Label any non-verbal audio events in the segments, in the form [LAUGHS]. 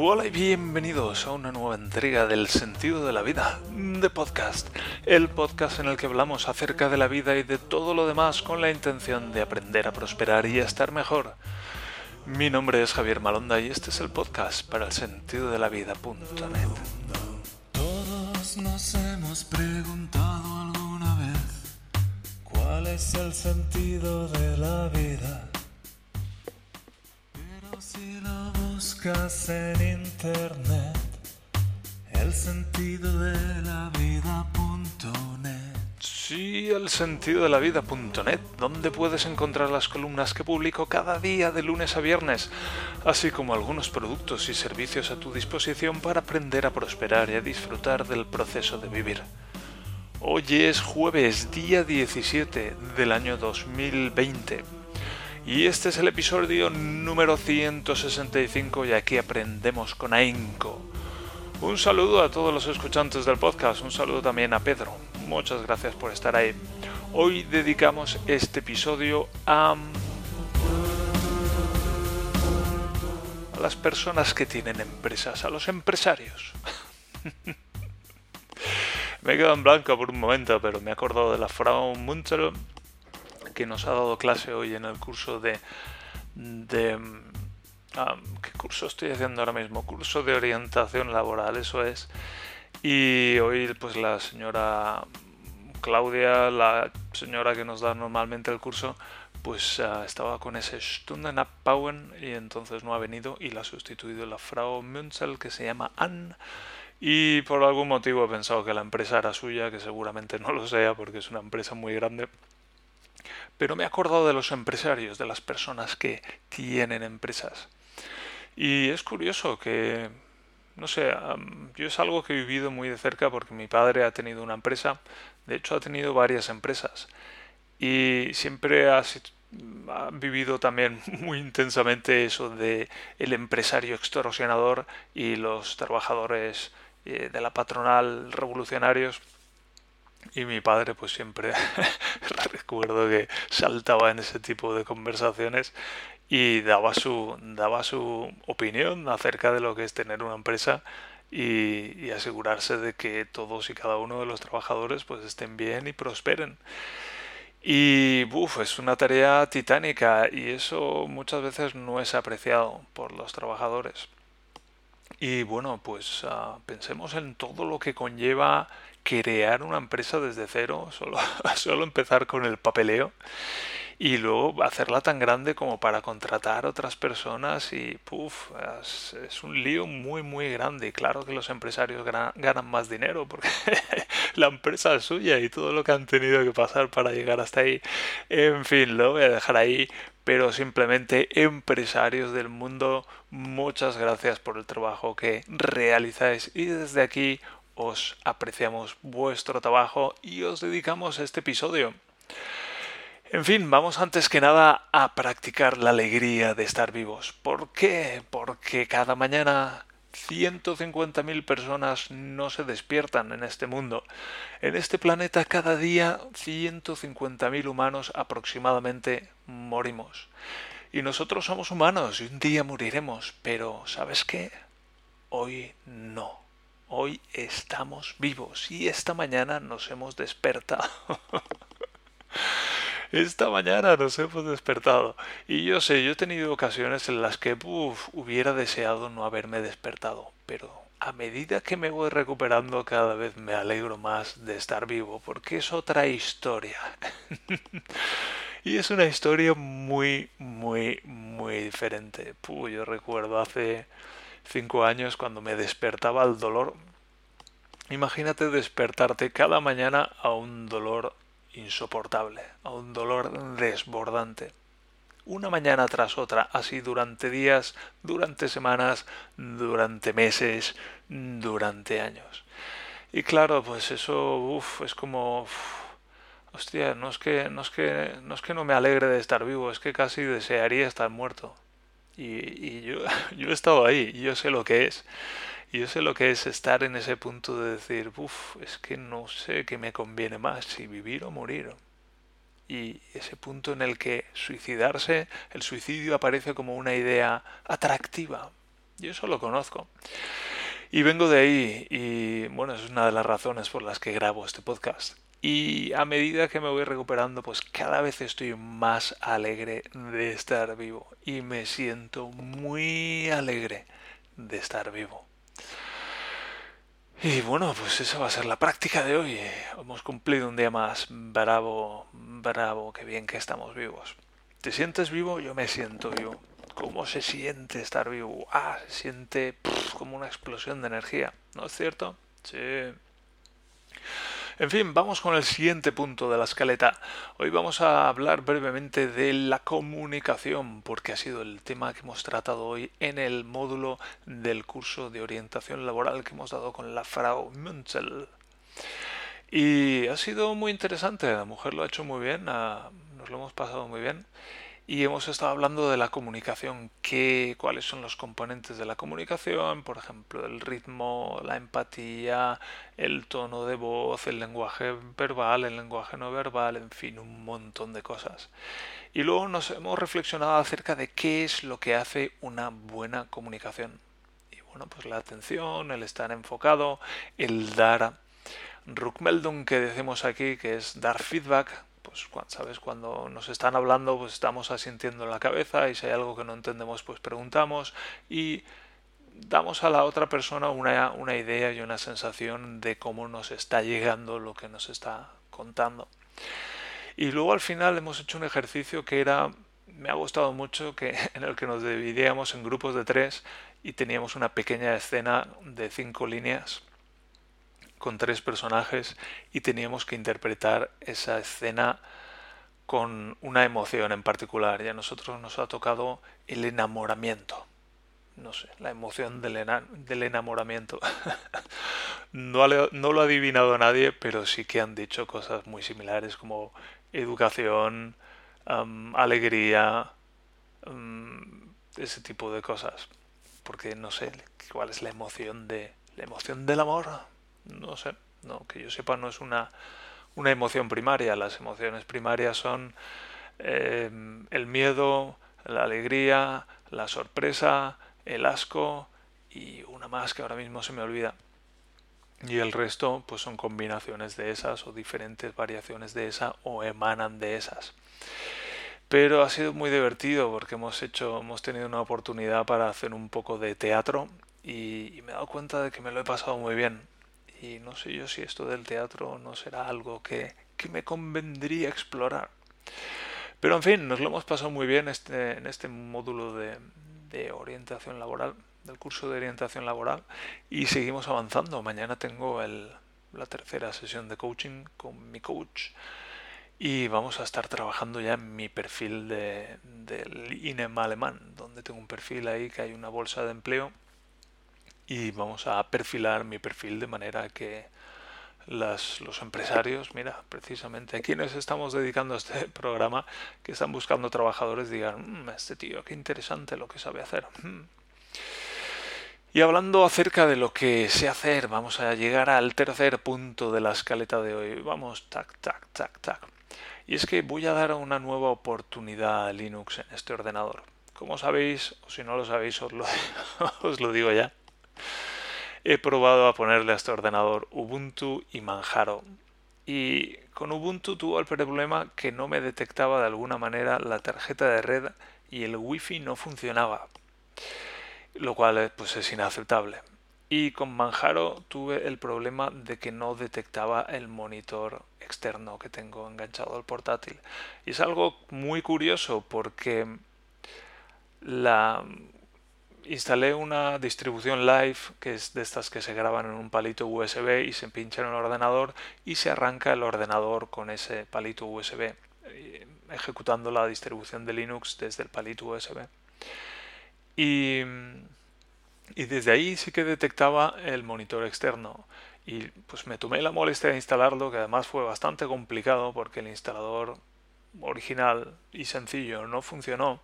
Hola y bienvenidos a una nueva entrega del sentido de la vida de podcast, el podcast en el que hablamos acerca de la vida y de todo lo demás con la intención de aprender a prosperar y a estar mejor. Mi nombre es Javier Malonda y este es el podcast para el sentido de la vida.net. Todos nos hemos preguntado alguna vez cuál es el sentido de la vida. Buscas en internet, el sentido de la vida.net. Sí, el sentido de la vida.net, donde puedes encontrar las columnas que publico cada día de lunes a viernes, así como algunos productos y servicios a tu disposición para aprender a prosperar y a disfrutar del proceso de vivir. Hoy es jueves, día 17 del año 2020. Y este es el episodio número 165 y aquí aprendemos con AINCO. Un saludo a todos los escuchantes del podcast, un saludo también a Pedro. Muchas gracias por estar ahí. Hoy dedicamos este episodio a, a las personas que tienen empresas, a los empresarios. [LAUGHS] me he quedado en blanco por un momento, pero me he acordado de la Frau Munzel que nos ha dado clase hoy en el curso de... ¿Qué curso estoy haciendo ahora mismo? Curso de orientación laboral, eso es. Y hoy pues la señora Claudia, la señora que nos da normalmente el curso, pues uh, estaba con ese Stunden Abbauen y entonces no ha venido y la ha sustituido la Frau Münzel que se llama Ann y por algún motivo he pensado que la empresa era suya, que seguramente no lo sea porque es una empresa muy grande. Pero me he acordado de los empresarios, de las personas que tienen empresas. Y es curioso que, no sé, yo es algo que he vivido muy de cerca porque mi padre ha tenido una empresa, de hecho ha tenido varias empresas. Y siempre ha, vivido también [LAUGHS] muy intensamente eso de el empresario extorsionador y los trabajadores eh, de la patronal revolucionarios y mi padre pues siempre [LAUGHS] recuerdo que saltaba en ese tipo de conversaciones y daba su daba su opinión acerca de lo que es tener una empresa y, asegurarse de que todos y cada uno de los trabajadores pues estén bien y prosperen. Y uf, es una tarea titánica y eso muchas veces no es apreciado por los trabajadores. Y bueno pues uh, pensemos en todo lo que conlleva crear una empresa desde cero, solo, [LAUGHS] solo empezar con el papeleo y luego hacerla tan grande como para contratar otras personas y puff, es, un lío muy muy grande. Claro que los empresarios ganan más dinero porque [LAUGHS] la empresa es suya y todo lo que han tenido que pasar para llegar hasta ahí. En fin, lo voy a dejar ahí, pero simplemente empresarios del mundo, muchas gracias por el trabajo que realizáis y desde aquí os apreciamos vuestro trabajo y os dedicamos este episodio. En fin, vamos antes que nada a practicar la alegría de estar vivos. ¿Por qué? Porque cada mañana 150.000 personas no se despiertan en este mundo. En este planeta cada día 150.000 humanos aproximadamente morimos. Y nosotros somos humanos y un día moriremos, pero ¿sabes qué? Hoy no. Hoy estamos vivos y esta mañana nos hemos despertado. [LAUGHS] esta mañana nos hemos despertado. Y yo sé, yo he tenido ocasiones en las que hubiera deseado no haberme despertado, pero a medida que me voy recuperando cada vez me alegro más de estar vivo, porque es otra historia. [LAUGHS] y es una historia muy, muy, muy diferente. yo recuerdo hace cinco años cuando me despertaba el dolor. Imagínate despertarte cada mañana a un dolor insoportable, a un dolor desbordante. Una mañana tras otra, así durante días, durante semanas, durante meses, durante años. Y claro, pues eso, uff, es como... hostia, no es, que, no, es que, no es que no me alegre de estar vivo, es que casi desearía estar muerto. Y, yo, [LAUGHS] yo he estado ahí, yo sé lo que es. Y yo sé lo que es estar en ese punto de decir, uff, es que no sé qué me conviene más, si vivir o morir. Y ese punto en el que suicidarse, el suicidio aparece como una idea atractiva. Y eso lo conozco. Y vengo de ahí y bueno, es una de las razones por las que grabo este podcast. Y a medida que me voy recuperando, pues cada vez estoy más alegre de estar vivo. Y me siento muy alegre de estar vivo. Y bueno, pues esa va a ser la práctica de hoy. Hemos cumplido un día más. Bravo, bravo, qué bien que estamos vivos. ¿Te sientes vivo? Yo me siento vivo. ¿Cómo se siente estar vivo? Ah, se siente como una explosión de energía. ¿No es cierto? Sí. En fin, vamos con el siguiente punto de la escaleta. Hoy vamos a hablar brevemente de la comunicación, porque ha sido el tema que hemos tratado hoy en el módulo del curso de orientación laboral que hemos dado con la Frau Münzel. Y ha sido muy interesante, la mujer lo ha hecho muy bien, nos lo hemos pasado muy bien y hemos estado hablando de la comunicación, qué, cuáles son los componentes de la comunicación, por ejemplo, el ritmo, la empatía, el tono de voz, el lenguaje verbal, el lenguaje no verbal, en fin, un montón de cosas. Y luego nos hemos reflexionado acerca de qué es lo que hace una buena comunicación. Y bueno, pues la atención, el estar enfocado, el dar Rukmeldung que decimos aquí, que es dar feedback, pues sabes cuando nos están hablando pues estamos asintiendo la cabeza y si hay algo que no entendemos pues preguntamos y damos a la otra persona una, una idea y una sensación de cómo nos está llegando lo que nos está contando. Y luego al final hemos hecho un ejercicio que era me ha gustado mucho que [LAUGHS] en el que nos dividíamos en grupos de tres y teníamos una pequeña escena de cinco líneas con tres personajes y teníamos que interpretar esa escena con una emoción en particular. Y a nosotros nos ha tocado el enamoramiento. No sé, la emoción del, del enamoramiento. [LAUGHS] no, no, lo ha adivinado nadie, pero sí que han dicho cosas muy similares como educación, alegría, ese tipo de cosas. Porque no sé cuál es la emoción de la emoción del amor no sé, no, que yo sepa no es una, una emoción primaria. Las emociones primarias son eh, el miedo, la alegría, la sorpresa, el asco y una más que ahora mismo se me olvida. Y el resto pues son combinaciones de esas o diferentes variaciones de esa o emanan de esas. Pero ha sido muy divertido porque hemos hecho, hemos tenido una oportunidad para hacer un poco de teatro y, y me he dado cuenta de que me lo he pasado muy bien y no sé yo si esto del teatro no será algo que, me convendría explorar. Pero en fin, nos lo hemos pasado muy bien este, en este módulo de, de orientación laboral, del curso de orientación laboral, y seguimos avanzando. Mañana tengo el, la tercera sesión de coaching con mi coach y vamos a estar trabajando ya en mi perfil de, del INEM alemán, donde tengo un perfil ahí que hay una bolsa de empleo y vamos a perfilar mi perfil de manera que los empresarios, mira, precisamente a quienes estamos dedicando este [LAUGHS] programa, que están buscando trabajadores, digan, mm, este tío, qué interesante lo que sabe hacer. Mm". Y hablando acerca de lo que sé hacer, vamos a llegar al tercer punto de la escaleta de hoy. Vamos, tac, tac, tac, tac. Y es que voy a dar una nueva oportunidad a Linux en este ordenador. Como sabéis, o si no lo sabéis, os lo, [LAUGHS] os lo digo ya, he probado a ponerle a este ordenador Ubuntu y Manjaro. Y con Ubuntu tuvo el problema que no me detectaba de alguna manera la tarjeta de red y el wifi no funcionaba. Lo cual pues es inaceptable. Y con Manjaro tuve el problema de que no detectaba el monitor externo que tengo enganchado al portátil. Y es algo muy curioso porque la instalé una distribución live que es de estas que se graban en un palito USB y se pincha en el ordenador y se arranca el ordenador con ese palito USB eh, ejecutando la distribución de Linux desde el palito USB y, y desde ahí sí que detectaba el monitor externo. Y pues me tomé la molestia de instalarlo que además fue bastante complicado porque el instalador original y sencillo no funcionó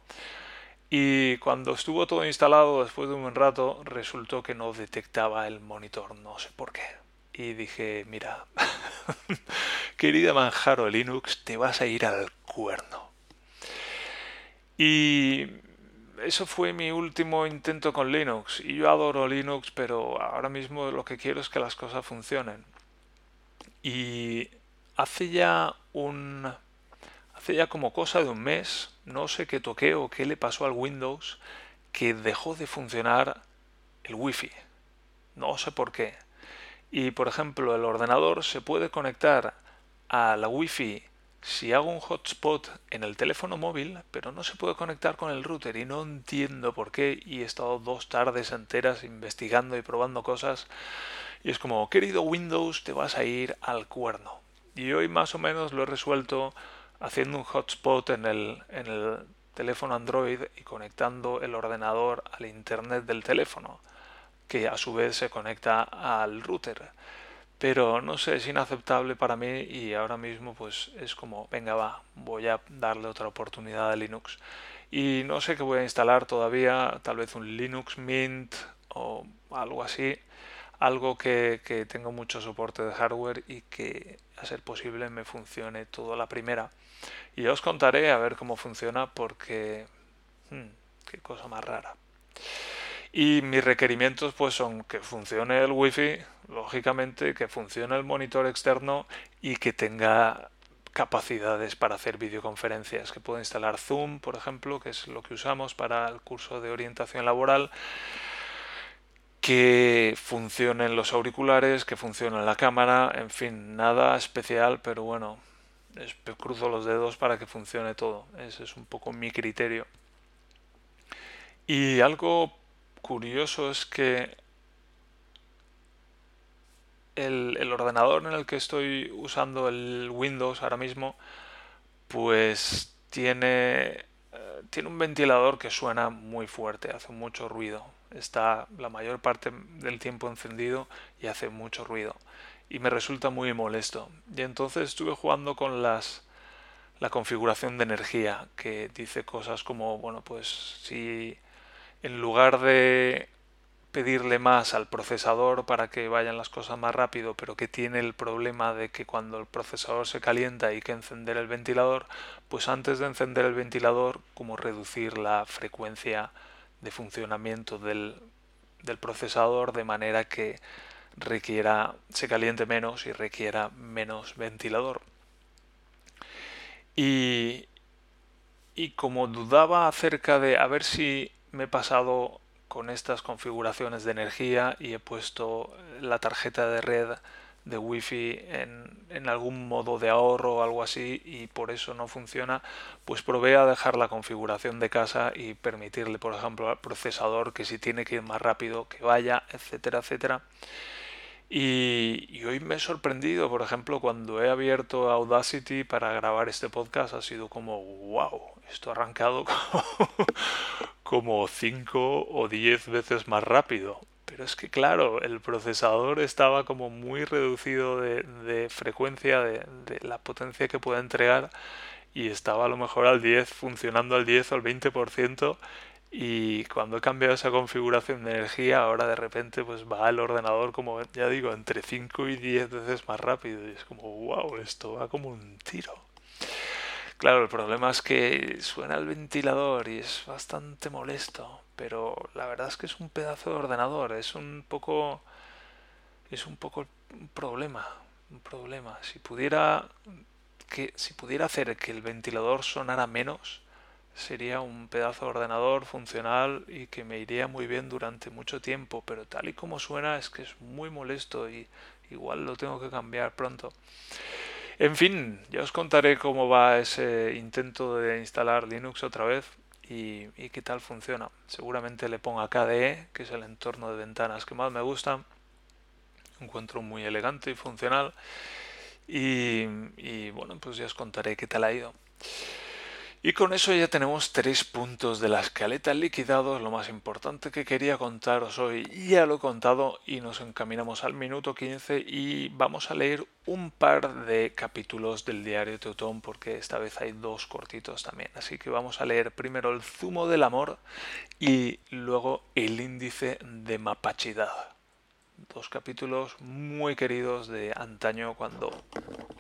y cuando estuvo todo instalado, después de un buen rato, resultó que no detectaba el monitor, no sé por qué. Y dije, mira, [LAUGHS] querida Manjaro Linux, te vas a ir al cuerno. Y eso fue mi último intento con Linux. Y yo adoro Linux, pero ahora mismo lo que quiero es que las cosas funcionen. Y hace ya un... Hace ya como cosa de un mes, no sé qué toqué o qué le pasó al Windows, que dejó de funcionar el Wi-Fi. No sé por qué. Y por ejemplo, el ordenador se puede conectar a la Wi-Fi si hago un hotspot en el teléfono móvil, pero no se puede conectar con el router y no entiendo por qué y he estado dos tardes enteras investigando y probando cosas y es como, querido Windows, te vas a ir al cuerno. Y hoy más o menos lo he resuelto haciendo un hotspot en el, en el teléfono Android y conectando el ordenador al internet del teléfono, que a su vez se conecta al router pero no sé, es inaceptable para mí y ahora mismo pues es como, venga va, voy a darle otra oportunidad a Linux. Y no sé qué voy a instalar todavía, tal vez un Linux Mint o algo así, algo que, que mucho soporte de hardware y que a ser posible me funcione todo la primera. Y os contaré a ver cómo funciona porque... Hmm, qué cosa más rara. Y mis requerimientos pues son que funcione el wifi, lógicamente, que funcione el monitor externo y que tenga capacidades para hacer videoconferencias, que pueda instalar Zoom, por ejemplo, que es lo que usamos para el curso de orientación laboral, que funcionen los auriculares, que funcione la cámara, en fin, nada especial, pero bueno, cruzo los dedos para que funcione todo. Ese es un poco mi criterio. Y algo curioso es que el, ordenador en el que estoy usando el Windows ahora mismo, pues tiene, eh, tiene un ventilador que suena muy fuerte, hace mucho ruido. Está la mayor parte del tiempo encendido y hace mucho ruido. Y me resulta muy molesto. Y entonces estuve jugando con las la configuración de energía, que dice cosas como, bueno, pues si en lugar de pedirle más al procesador para que vayan las cosas más rápido, pero que tiene el problema de que cuando el procesador se calienta hay que encender el ventilador, pues antes de encender el ventilador, como reducir la frecuencia de funcionamiento del, del procesador de manera que requiera se caliente menos y requiera menos ventilador. Y, y como dudaba acerca de a ver si me he pasado con estas configuraciones de energía y he puesto la tarjeta de red de wifi en, en, algún modo de ahorro o algo así y por eso no funciona pues probé a dejar la configuración de casa y permitirle por ejemplo al procesador que si tiene que ir más rápido que vaya etcétera etcétera y, hoy me he sorprendido, por ejemplo, cuando he abierto Audacity para grabar este podcast, ha sido como, wow, esto ha arrancado [LAUGHS] como 5 o 10 veces más rápido. Pero es que, claro, el procesador estaba como muy reducido de, frecuencia, de, la potencia que puede entregar, y estaba a lo mejor al 10, funcionando al 10 o al 20%, y cuando he cambiado esa configuración de energía, ahora de repente pues va el ordenador como, ya digo, entre 5 y 10 veces más rápido. Y es como, wow, esto va como un tiro. Claro, el problema es que suena el ventilador y es bastante molesto, pero la verdad es que es un pedazo de ordenador, es un poco es un poco un problema, un problema. Si pudiera que si pudiera hacer que el ventilador sonara menos, sería un pedazo de ordenador funcional y que me iría muy bien durante mucho tiempo, pero tal y como suena es que es muy molesto y igual lo tengo que cambiar pronto. En fin, ya os contaré cómo va ese intento de instalar Linux otra vez y, qué tal funciona. Seguramente le ponga KDE, que es el entorno de ventanas que más me gusta. Encuentro muy elegante y funcional. Y, y bueno, pues ya os contaré qué tal ha ido. Y con eso ya tenemos tres puntos de la escaleta liquidados. Lo más importante que quería contaros hoy ya lo he contado y nos encaminamos al minuto 15 y vamos a leer un par de capítulos del diario Teutón porque esta vez hay dos cortitos también. Así que vamos a leer primero el zumo del amor y luego el índice de mapachidad. Dos capítulos muy queridos de antaño cuando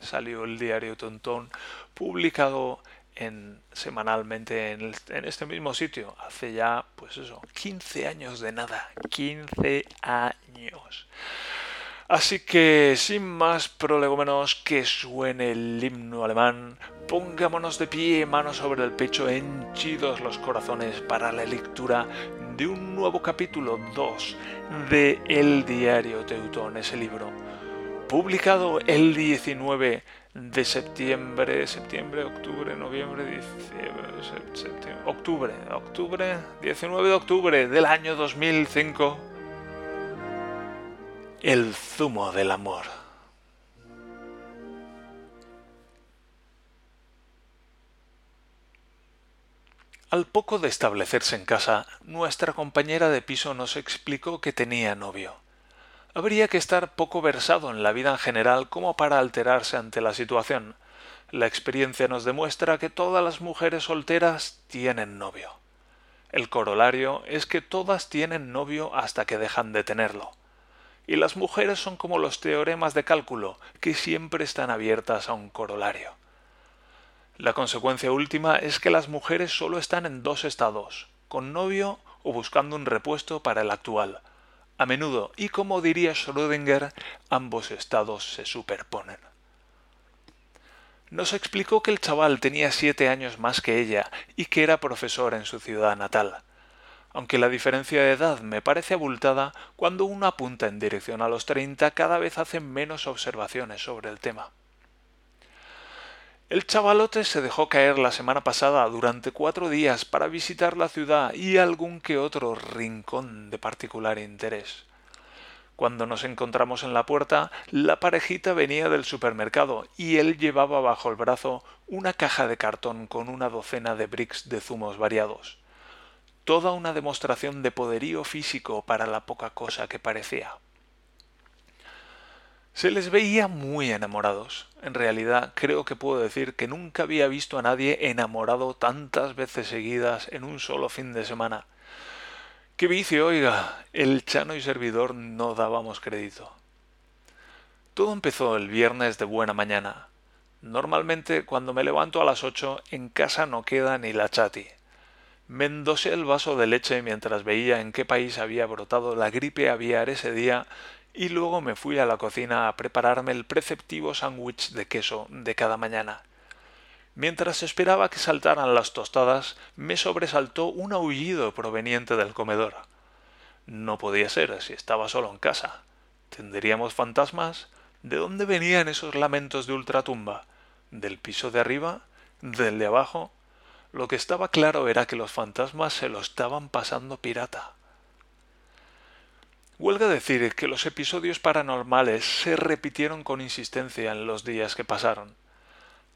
salió el diario Teutón publicado en, semanalmente en, este mismo sitio. Hace ya, pues eso, 15 años de nada. 15 años. Así que, sin más prolegómenos, que suene el himno alemán, pongámonos de pie, manos sobre el pecho, henchidos los corazones para la lectura de un nuevo capítulo 2 de El Diario Teutón, ese libro, publicado el 19 de septiembre, septiembre, octubre, noviembre, diciembre, septiembre, octubre, octubre, 19 de octubre del año 2005 el zumo del amor. Al poco de establecerse en casa, nuestra compañera de piso nos explicó que tenía novio. Habría que estar poco versado en la vida en general como para alterarse ante la situación. La experiencia nos demuestra que todas las mujeres solteras tienen novio. El corolario es que todas tienen novio hasta que dejan de tenerlo y las mujeres son como los teoremas de cálculo, que siempre están abiertas a un corolario. La consecuencia última es que las mujeres solo están en dos estados, con novio o buscando un repuesto para el actual. A menudo, y como diría Schrödinger, ambos estados se superponen. Nos explicó que el chaval tenía siete años más que ella y que era profesor en su ciudad natal aunque la diferencia de edad me parece abultada, cuando uno apunta en dirección a los treinta cada vez hace menos observaciones sobre el tema. El chavalote se dejó caer la semana pasada durante cuatro días para visitar la ciudad y algún que otro rincón de particular interés. Cuando nos encontramos en la puerta, la parejita venía del supermercado y él llevaba bajo el brazo una caja de cartón con una docena de bricks de zumos variados toda una demostración de poderío físico para la poca cosa que parecía. Se les veía muy enamorados. En realidad creo que puedo decir que nunca había visto a nadie enamorado tantas veces seguidas en un solo fin de semana. ¡Qué vicio, oiga! El Chano y servidor no dábamos crédito. Todo empezó el viernes de buena mañana. Normalmente cuando me levanto a las ocho en casa no queda ni la chati. Me el vaso de leche mientras veía en qué país había brotado la gripe aviar ese día y luego me fui a la cocina a prepararme el preceptivo sándwich de queso de cada mañana. Mientras esperaba que saltaran las tostadas, me sobresaltó un aullido proveniente del comedor. No podía ser si estaba solo en casa. ¿Tendríamos fantasmas? ¿De dónde venían esos lamentos de ultratumba? ¿Del piso de arriba? ¿Del de abajo? Lo que estaba claro era que los fantasmas se lo estaban pasando pirata. Huelga decir que los episodios paranormales se repitieron con insistencia en los días que pasaron.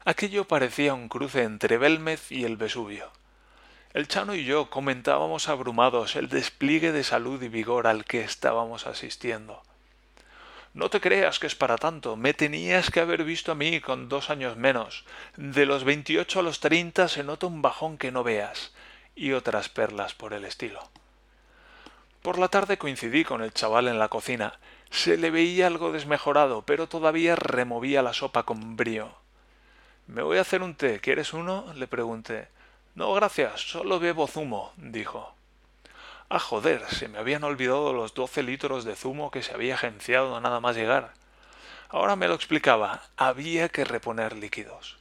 Aquello parecía un cruce entre Belmez y el Vesubio. El Chano y yo comentábamos abrumados el despliegue de salud y vigor al que estábamos asistiendo. No te creas que es para tanto. Me tenías que haber visto a mí con dos años menos. De los veintiocho a los treinta se nota un bajón que no veas. Y otras perlas por el estilo. Por la tarde coincidí con el chaval en la cocina. Se le veía algo desmejorado, pero todavía removía la sopa con brío. Me voy a hacer un té. ¿Quieres uno? le pregunté. No, gracias. Solo bebo zumo, dijo. Ah, joder, se me habían olvidado los doce litros de zumo que se había agenciado nada más llegar. Ahora me lo explicaba, había que reponer líquidos.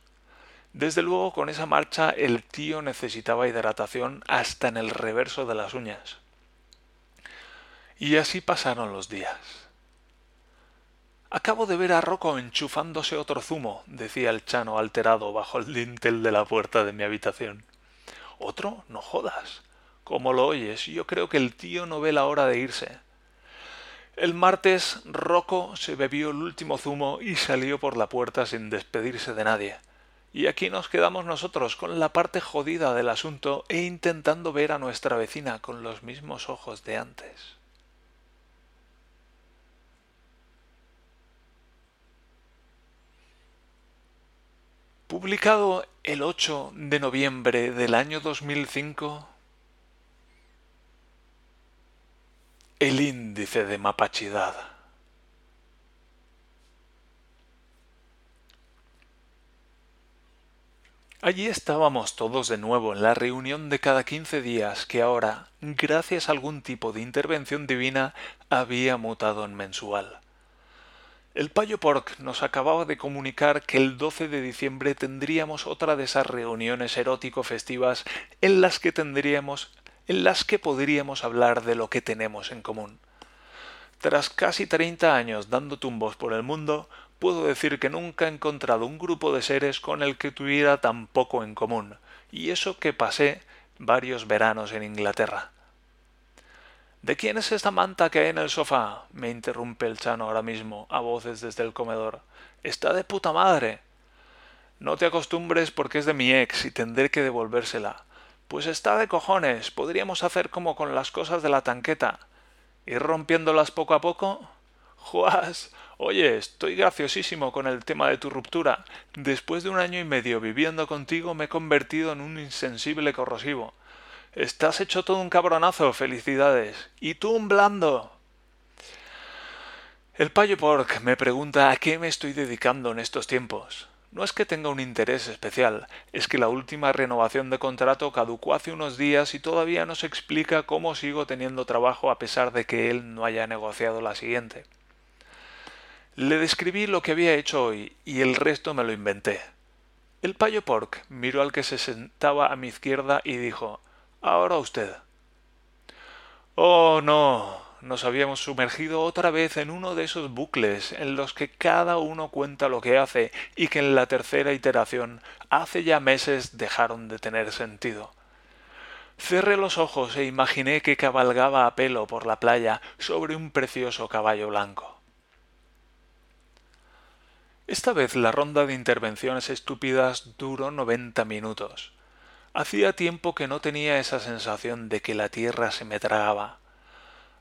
Desde luego con esa marcha el tío necesitaba hidratación hasta en el reverso de las uñas. Y así pasaron los días. Acabo de ver a Rocco enchufándose otro zumo, decía el chano alterado bajo el dintel de la puerta de mi habitación. ¿Otro? No jodas. Como lo oyes, yo creo que el tío no ve la hora de irse. El martes Rocco se bebió el último zumo y salió por la puerta sin despedirse de nadie. Y aquí nos quedamos nosotros con la parte jodida del asunto e intentando ver a nuestra vecina con los mismos ojos de antes. Publicado el 8 de noviembre del año 2005, el índice de mapachidad. Allí estábamos todos de nuevo en la reunión de cada quince días que ahora, gracias a algún tipo de intervención divina, había mutado en mensual. El payo Pork nos acababa de comunicar que el 12 de diciembre tendríamos otra de esas reuniones erótico-festivas en las que tendríamos, en las que podríamos hablar de lo que tenemos en común. Tras casi treinta años dando tumbos por el mundo, puedo decir que nunca he encontrado un grupo de seres con el que tuviera tan poco en común, y eso que pasé varios veranos en Inglaterra. ¿De quién es esta manta que hay en el sofá? me interrumpe el chano ahora mismo, a voces desde el comedor. Está de puta madre. No te acostumbres porque es de mi ex y tendré que devolvérsela. Pues está de cojones. Podríamos hacer como con las cosas de la tanqueta. ¿Ir rompiéndolas poco a poco? Juas. Oye, estoy graciosísimo con el tema de tu ruptura. Después de un año y medio viviendo contigo me he convertido en un insensible corrosivo. Estás hecho todo un cabronazo, felicidades. ¿Y tú un blando? El payo Pork me pregunta a qué me estoy dedicando en estos tiempos. No es que tenga un interés especial, es que la última renovación de contrato caducó hace unos días y todavía no se explica cómo sigo teniendo trabajo a pesar de que él no haya negociado la siguiente. Le describí lo que había hecho hoy y el resto me lo inventé. El payo Pork miró al que se sentaba a mi izquierda y dijo Ahora usted. Oh, no. Nos habíamos sumergido otra vez en uno de esos bucles en los que cada uno cuenta lo que hace y que en la tercera iteración hace ya meses dejaron de tener sentido. Cerré los ojos e imaginé que cabalgaba a pelo por la playa sobre un precioso caballo blanco. Esta vez la ronda de intervenciones estúpidas duró noventa minutos. Hacía tiempo que no tenía esa sensación de que la tierra se me tragaba.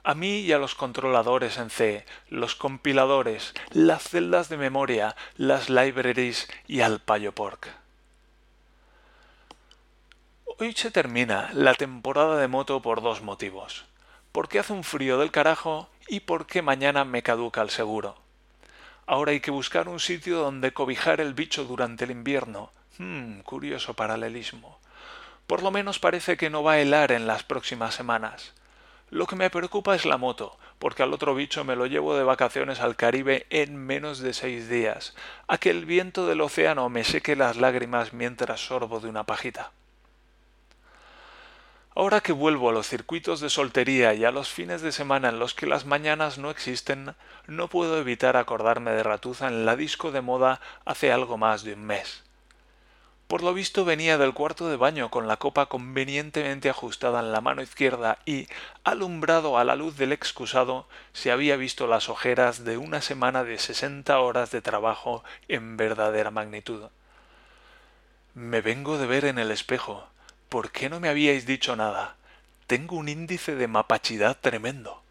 A mí y a los controladores en C, los compiladores, las celdas de memoria, las libraries y al payo pork. Hoy se termina la temporada de moto por dos motivos. Porque hace un frío del carajo y porque mañana me caduca el seguro. Ahora hay que buscar un sitio donde cobijar el bicho durante el invierno. Hmm, curioso paralelismo. Por lo menos parece que no va a helar en las próximas semanas. Lo que me preocupa es la moto, porque al otro bicho me lo llevo de vacaciones al Caribe en menos de seis días, a que el viento del océano me seque las lágrimas mientras sorbo de una pajita. Ahora que vuelvo a los circuitos de soltería y a los fines de semana en los que las mañanas no existen, no puedo evitar acordarme de Ratuza en la disco de moda hace algo más de un mes. Por lo visto venía del cuarto de baño con la copa convenientemente ajustada en la mano izquierda y, alumbrado a la luz del excusado, se había visto las ojeras de una semana de sesenta horas de trabajo en verdadera magnitud. Me vengo de ver en el espejo. ¿Por qué no me habíais dicho nada? Tengo un índice de mapachidad tremendo.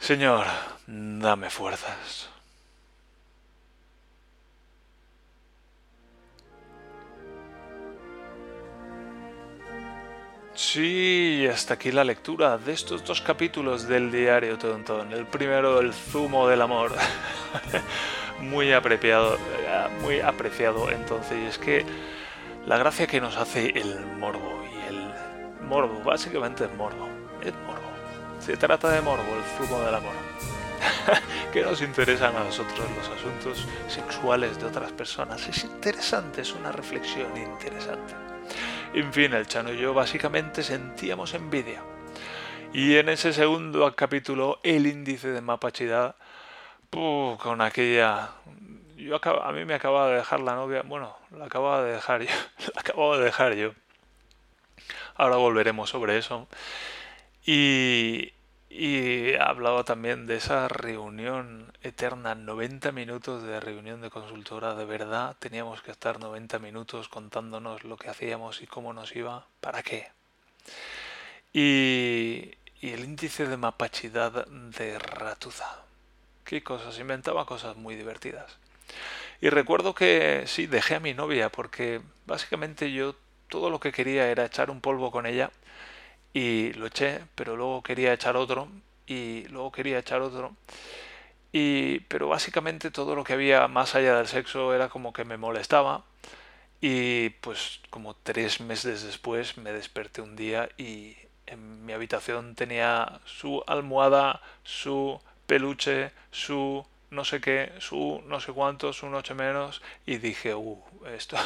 Señor, dame fuerzas. Sí, hasta aquí la lectura de estos dos capítulos del diario Tontón. El primero, el zumo del amor. [LAUGHS] muy apreciado, muy apreciado entonces. Y es que la gracia que nos hace el morbo y el morbo, básicamente es morbo, es morbo. Se trata de morbo, el zumo del amor. [LAUGHS] que nos interesan a nosotros los asuntos sexuales de otras personas. Es interesante, es una reflexión interesante. En fin, el Chano y yo básicamente sentíamos envidia. Y en ese segundo capítulo, el índice de mapachidad, con aquella... Yo a mí me acababa de dejar la novia, bueno, la acababa de dejar yo, [LAUGHS] la acababa de dejar yo. Ahora volveremos sobre eso. Y, y hablaba también de esa reunión eterna, 90 minutos de reunión de consultora. De verdad, teníamos que estar 90 minutos contándonos lo que hacíamos y cómo nos iba. ¿Para qué? Y, y el índice de mapachidad de Ratuza. Qué cosas, inventaba cosas muy divertidas. Y recuerdo que sí, dejé a mi novia porque básicamente yo todo lo que quería era echar un polvo con ella y lo eché, pero luego quería echar otro y luego quería echar otro. Y, pero básicamente todo lo que había más allá del sexo era como que me molestaba Y pues como tres meses después me desperté un día y en mi habitación tenía su almohada, su peluche, su no sé qué, su no sé cuánto, su noche menos, y dije, uh, esto,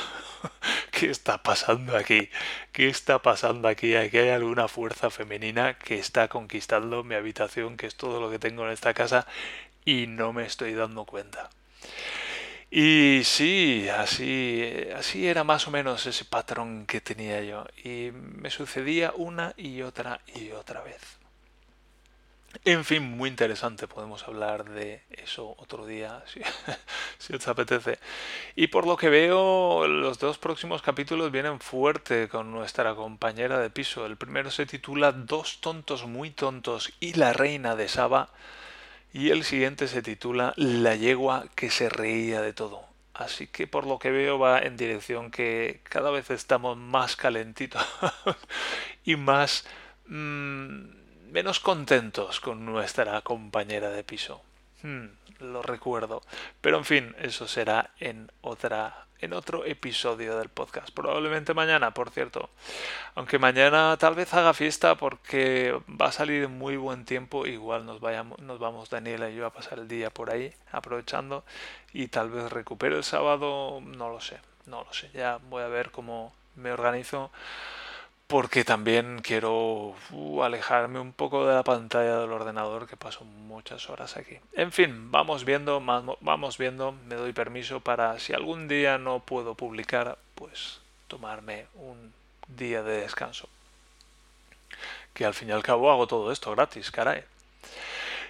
¿qué está pasando aquí? ¿Qué está pasando aquí? Aquí hay alguna fuerza femenina que está conquistando mi habitación, que es todo lo que tengo en esta casa, y no me estoy dando cuenta. Y sí, así, así era más o menos ese patrón que tenía yo. Y me sucedía una y otra y otra vez. En fin, muy interesante. Podemos hablar de eso otro día, [LAUGHS] si, si, os apetece. Y por lo que veo, los dos próximos capítulos vienen fuerte con nuestra compañera de piso. El primero se titula Dos tontos muy tontos y la reina de Saba. Y el siguiente se titula La yegua que se reía de todo. Así que por lo que veo va en dirección que cada vez estamos más calentitos [LAUGHS] y más... Mmm, menos contentos con nuestra compañera de piso. Hmm, lo recuerdo. Pero en fin, eso será en otra en otro episodio del podcast. Probablemente mañana, por cierto. Aunque mañana tal vez haga fiesta porque va a salir muy buen tiempo. Igual nos, vayamos, nos vamos Daniela y yo a pasar el día por ahí, aprovechando. Y tal vez recupero el sábado, no lo sé, no lo sé. Ya voy a ver cómo me organizo porque también quiero uh, alejarme un poco de la pantalla del ordenador que paso muchas horas aquí. En fin, vamos viendo, vamos viendo, me doy permiso para si algún día no puedo publicar, pues tomarme un día de descanso. Que al fin y al cabo hago todo esto gratis, caray.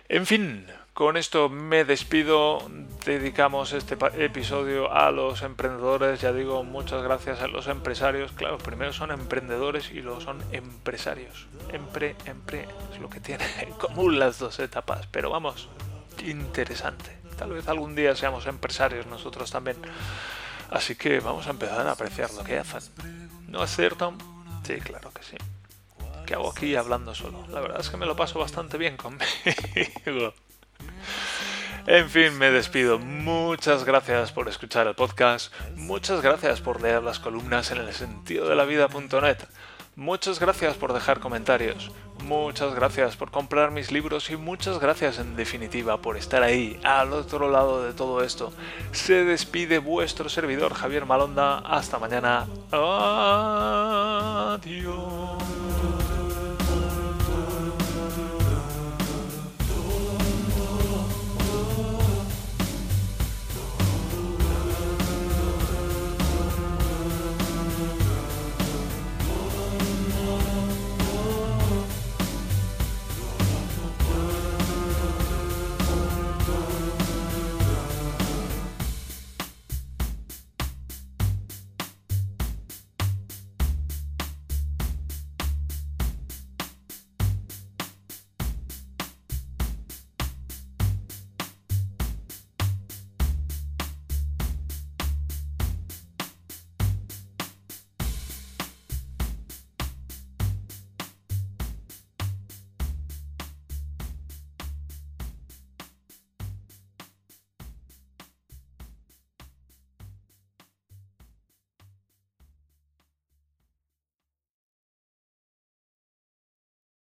En fin, con esto me despido. Dedicamos este episodio a los emprendedores. Ya digo, muchas gracias a los empresarios. Claro, primero son emprendedores y luego son empresarios. Empre, empre, es lo que tiene en común las dos etapas. Pero vamos, interesante. Tal vez algún día seamos empresarios nosotros también. Así que vamos a empezar a apreciar lo que hacen. ¿No es cierto? Sí, claro que sí. ¿Qué hago aquí hablando solo? La verdad es que me lo paso bastante bien conmigo. En fin, me despido. Muchas gracias por escuchar el podcast. Muchas gracias por leer las columnas en el sentido de la vida.net. Muchas gracias por dejar comentarios. Muchas gracias por comprar mis libros y muchas gracias en definitiva por estar ahí, al otro lado de todo esto. Se despide vuestro servidor Javier Malonda. Hasta mañana. Adiós.